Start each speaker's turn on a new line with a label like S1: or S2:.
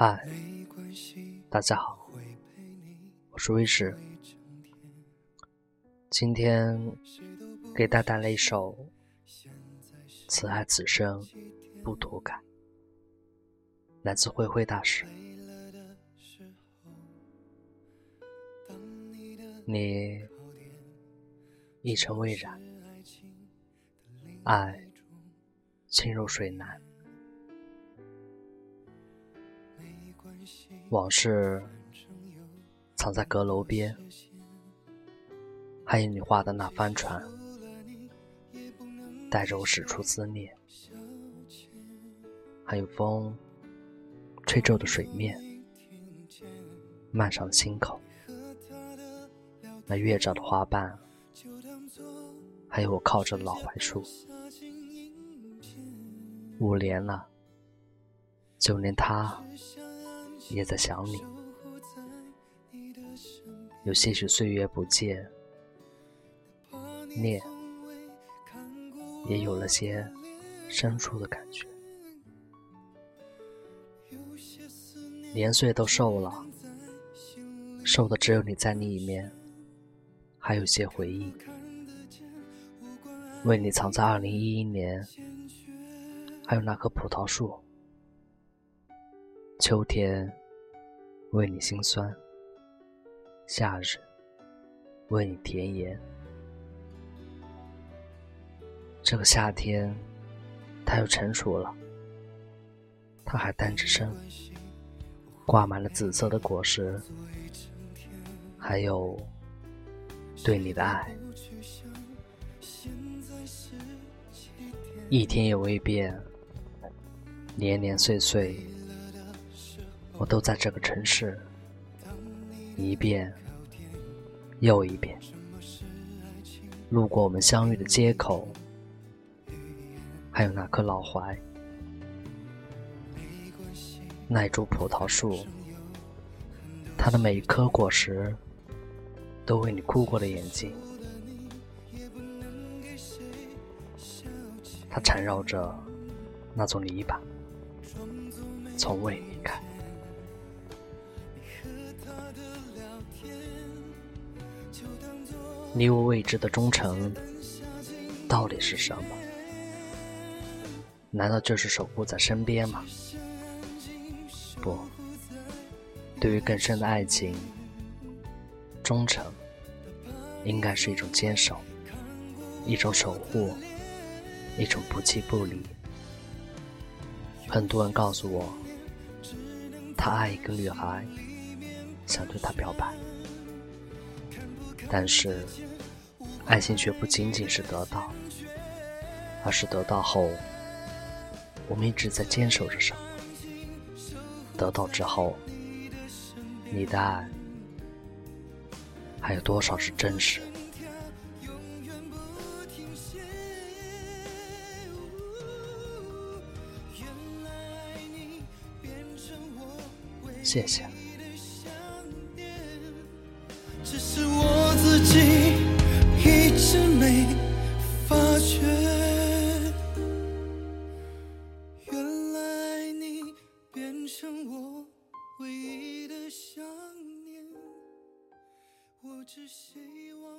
S1: 嗨，大家好，我是威士。今天给大家带来一首《此爱此生不图改》，来自灰灰大师。你一尘未染，爱轻如水难。往事藏在阁楼边，还有你画的那帆船，带着我驶出思念；还有风吹皱的水面，漫上心口。那月照的花瓣，还有我靠着的老槐树。五年了，就连他。也在想你，有些许岁月不见，念也有了些深处的感觉。年岁都瘦了，瘦的只有你在里面，还有些回忆，为你藏在二零一一年，还有那棵葡萄树。秋天，为你心酸；夏日，为你甜言。这个夏天，它又成熟了，它还单着身，挂满了紫色的果实，还有对你的爱。一天也未变，年年岁岁。我都在这个城市，一遍又一遍，路过我们相遇的街口，还有那棵老槐，那株葡萄树，它的每一颗果实，都为你哭过的眼睛，它缠绕着那座篱笆，从未你我未知的忠诚到底是什么？难道就是守护在身边吗？不，对于更深的爱情，忠诚应该是一种坚守，一种守护，一种不弃不离。很多人告诉我，他爱一个女孩，想对她表白。但是，爱情却不仅仅是得到，而是得到后，我们一直在坚守着什么？得到之后，你的爱还有多少是真实？谢谢。
S2: 自己一直没发觉，原来你变成我唯一的想念。我只希望。